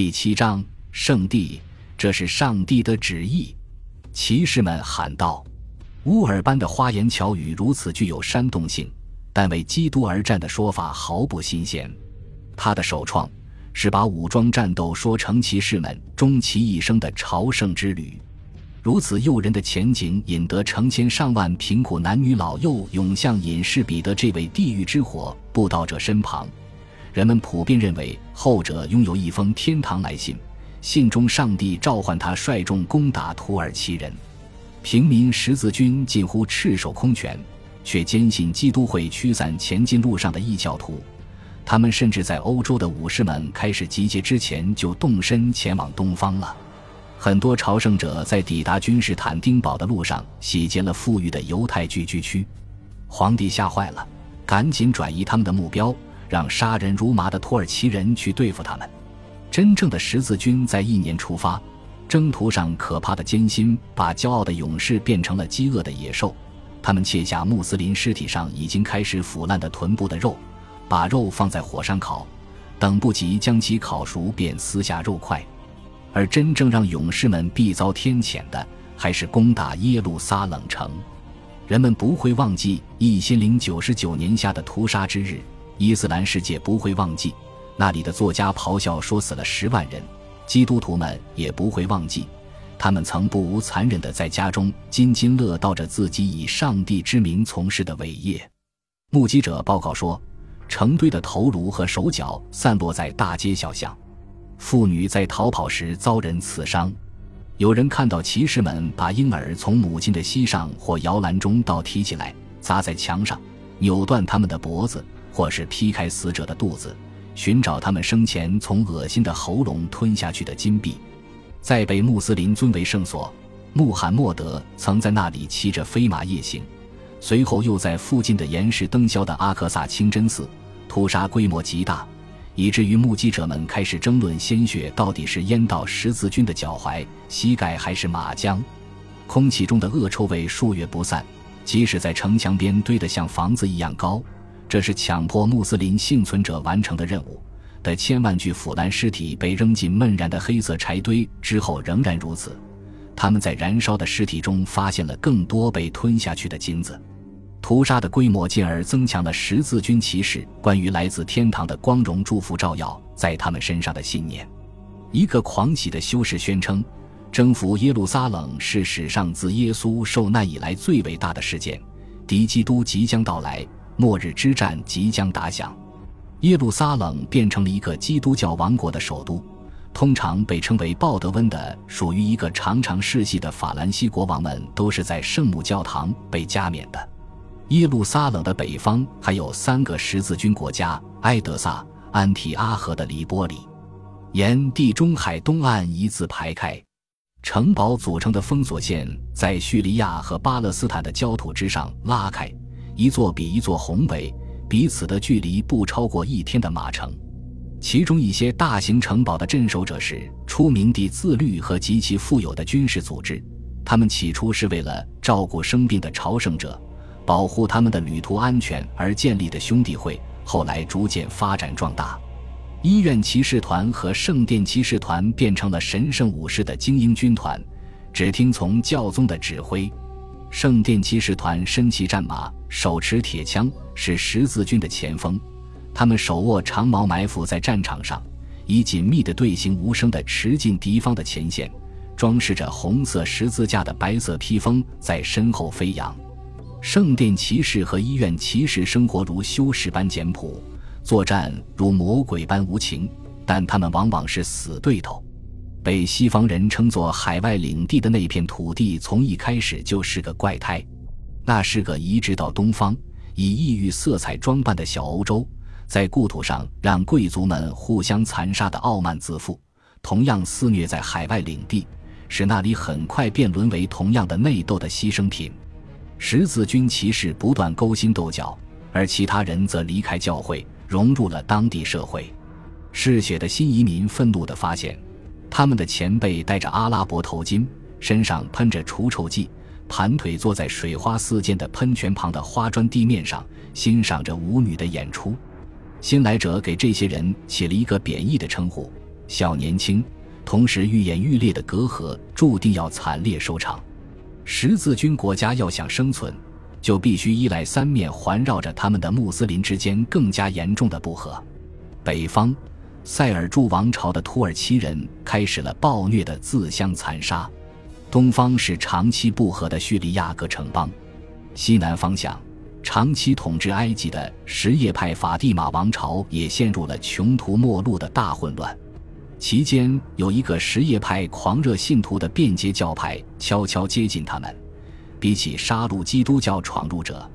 第七章，圣地，这是上帝的旨意。骑士们喊道：“乌尔班的花言巧语如此具有煽动性，但为基督而战的说法毫不新鲜。他的首创是把武装战斗说成骑士们终其一生的朝圣之旅。如此诱人的前景，引得成千上万贫苦男女老幼涌向隐士彼得这位地狱之火布道者身旁。”人们普遍认为，后者拥有一封天堂来信，信中上帝召唤他率众攻打土耳其人。平民十字军近乎赤手空拳，却坚信基督会驱散前进路上的异教徒。他们甚至在欧洲的武士们开始集结之前就动身前往东方了。很多朝圣者在抵达君士坦丁堡的路上洗劫了富裕的犹太聚居区。皇帝吓坏了，赶紧转移他们的目标。让杀人如麻的土耳其人去对付他们。真正的十字军在一年出发，征途上可怕的艰辛把骄傲的勇士变成了饥饿的野兽。他们切下穆斯林尸体上已经开始腐烂的臀部的肉，把肉放在火上烤，等不及将其烤熟，便撕下肉块。而真正让勇士们必遭天谴的，还是攻打耶路撒冷城。人们不会忘记一千零九十九年下的屠杀之日。伊斯兰世界不会忘记，那里的作家咆哮说死了十万人；基督徒们也不会忘记，他们曾不无残忍地在家中津津乐道着自己以上帝之名从事的伟业。目击者报告说，成堆的头颅和手脚散落在大街小巷，妇女在逃跑时遭人刺伤，有人看到骑士们把婴儿从母亲的膝上或摇篮中倒提起来，砸在墙上，扭断他们的脖子。或是劈开死者的肚子，寻找他们生前从恶心的喉咙吞下去的金币，在被穆斯林尊为圣所。穆罕默德曾在那里骑着飞马夜行，随后又在附近的岩石灯销的阿克萨清真寺屠杀，规模极大，以至于目击者们开始争论鲜血到底是淹到十字军的脚踝、膝盖还是马缰。空气中的恶臭味数月不散，即使在城墙边堆得像房子一样高。这是强迫穆斯林幸存者完成的任务。的千万具腐烂尸体被扔进闷燃的黑色柴堆之后，仍然如此。他们在燃烧的尸体中发现了更多被吞下去的金子。屠杀的规模进而增强了十字军骑士关于来自天堂的光荣祝福照耀在他们身上的信念。一个狂喜的修士宣称，征服耶路撒冷是史上自耶稣受难以来最伟大的事件。敌基督即将到来。末日之战即将打响，耶路撒冷变成了一个基督教王国的首都。通常被称为鲍德温的，属于一个常常世袭的法兰西国王们，都是在圣母教堂被加冕的。耶路撒冷的北方还有三个十字军国家：埃德萨、安提阿和的黎波里，沿地中海东岸一字排开。城堡组成的封锁线在叙利亚和巴勒斯坦的焦土之上拉开。一座比一座宏伟，彼此的距离不超过一天的马程。其中一些大型城堡的镇守者是出名地自律和极其富有的军事组织。他们起初是为了照顾生病的朝圣者，保护他们的旅途安全而建立的兄弟会，后来逐渐发展壮大。医院骑士团和圣殿骑士团变成了神圣武士的精英军团，只听从教宗的指挥。圣殿骑士团身骑战马，手持铁枪，是十字军的前锋。他们手握长矛，埋伏在战场上，以紧密的队形，无声地驰进敌方的前线。装饰着红色十字架的白色披风在身后飞扬。圣殿骑士和医院骑士生活如修士般简朴，作战如魔鬼般无情，但他们往往是死对头。被西方人称作海外领地的那片土地，从一开始就是个怪胎。那是个移植到东方、以异域色彩装扮的小欧洲，在故土上让贵族们互相残杀的傲慢自负，同样肆虐在海外领地，使那里很快便沦为同样的内斗的牺牲品。十字军骑士不断勾心斗角，而其他人则离开教会，融入了当地社会。嗜血的新移民愤怒地发现。他们的前辈戴着阿拉伯头巾，身上喷着除臭剂，盘腿坐在水花四溅的喷泉旁的花砖地面上，欣赏着舞女的演出。新来者给这些人起了一个贬义的称呼：小年轻，同时愈演愈烈的隔阂，注定要惨烈收场。十字军国家要想生存，就必须依赖三面环绕着他们的穆斯林之间更加严重的不和。北方，塞尔柱王朝的土耳其人开始了暴虐的自相残杀；东方是长期不和的叙利亚各城邦；西南方向，长期统治埃及的什叶派法蒂玛王朝也陷入了穷途末路的大混乱。其间有一个什叶派狂热信徒的便捷教派悄悄接近他们。比起杀戮基督教闯入者，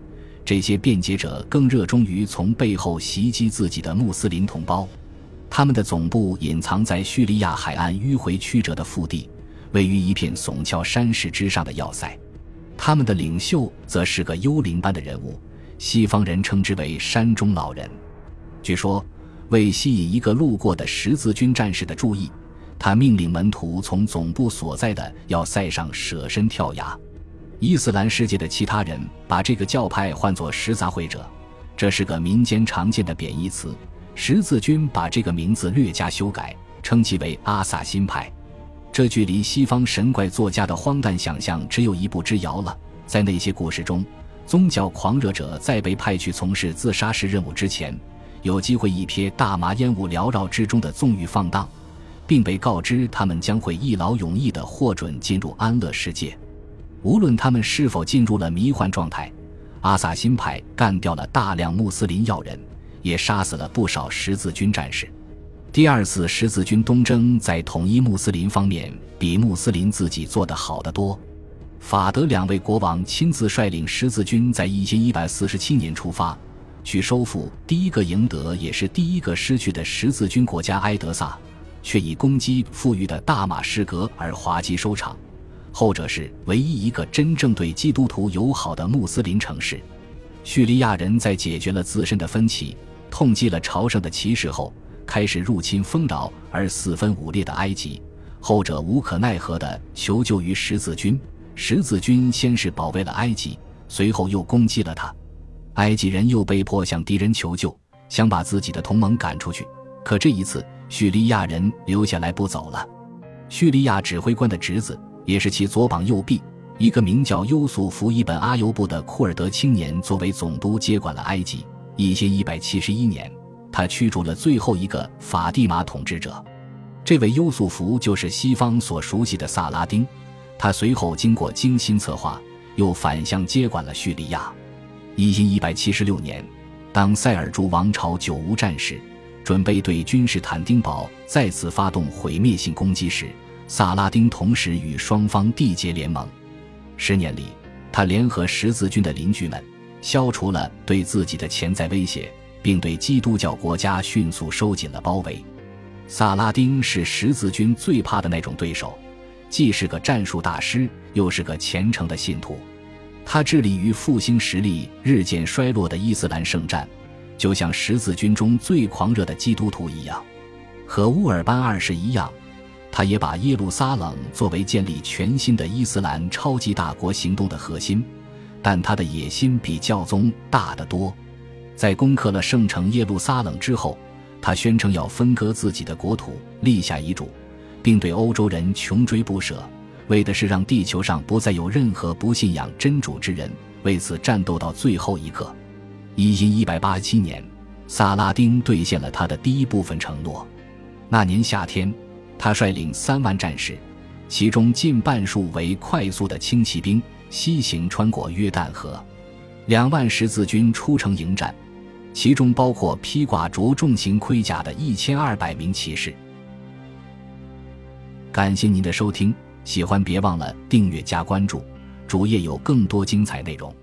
这些便捷者更热衷于从背后袭击自己的穆斯林同胞。他们的总部隐藏在叙利亚海岸迂回曲折的腹地，位于一片耸峭山势之上的要塞。他们的领袖则是个幽灵般的人物，西方人称之为“山中老人”。据说，为吸引一个路过的十字军战士的注意，他命令门徒从总部所在的要塞上舍身跳崖。伊斯兰世界的其他人把这个教派唤作“十杂会者”，这是个民间常见的贬义词。十字军把这个名字略加修改，称其为阿萨辛派。这距离西方神怪作家的荒诞想象只有一步之遥了。在那些故事中，宗教狂热者在被派去从事自杀式任务之前，有机会一瞥大麻烟雾缭绕之中的纵欲放荡，并被告知他们将会一劳永逸地获准进入安乐世界。无论他们是否进入了迷幻状态，阿萨辛派干掉了大量穆斯林要人，也杀死了不少十字军战士。第二次十字军东征在统一穆斯林方面比穆斯林自己做得好得多。法德两位国王亲自率领十字军在一千一百四十七年出发，去收复第一个赢得也是第一个失去的十字军国家埃德萨，却以攻击富裕的大马士革而滑稽收场。后者是唯一一个真正对基督徒友好的穆斯林城市。叙利亚人在解决了自身的分歧、痛击了朝圣的骑士后，开始入侵丰饶而四分五裂的埃及。后者无可奈何地求救于十字军。十字军先是保卫了埃及，随后又攻击了他。埃及人又被迫向敌人求救，想把自己的同盟赶出去。可这一次，叙利亚人留下来不走了。叙利亚指挥官的侄子。也是其左膀右臂，一个名叫优素福·伊本·阿尤布的库尔德青年作为总督接管了埃及。一千一百七十一年，他驱逐了最后一个法蒂玛统治者。这位优素福就是西方所熟悉的萨拉丁。他随后经过精心策划，又反向接管了叙利亚。一千一百七十六年，当塞尔柱王朝久无战事，准备对君士坦丁堡再次发动毁灭性攻击时，萨拉丁同时与双方缔结联盟，十年里，他联合十字军的邻居们，消除了对自己的潜在威胁，并对基督教国家迅速收紧了包围。萨拉丁是十字军最怕的那种对手，既是个战术大师，又是个虔诚的信徒。他致力于复兴实力日渐衰落的伊斯兰圣战，就像十字军中最狂热的基督徒一样，和乌尔班二世一样。他也把耶路撒冷作为建立全新的伊斯兰超级大国行动的核心，但他的野心比教宗大得多。在攻克了圣城耶路撒冷之后，他宣称要分割自己的国土，立下遗嘱，并对欧洲人穷追不舍，为的是让地球上不再有任何不信仰真主之人。为此战斗到最后一刻。一因一百八十七年，萨拉丁兑现了他的第一部分承诺。那年夏天。他率领三万战士，其中近半数为快速的轻骑兵，西行穿过约旦河。两万十字军出城迎战，其中包括披挂着重型盔甲的一千二百名骑士。感谢您的收听，喜欢别忘了订阅加关注，主页有更多精彩内容。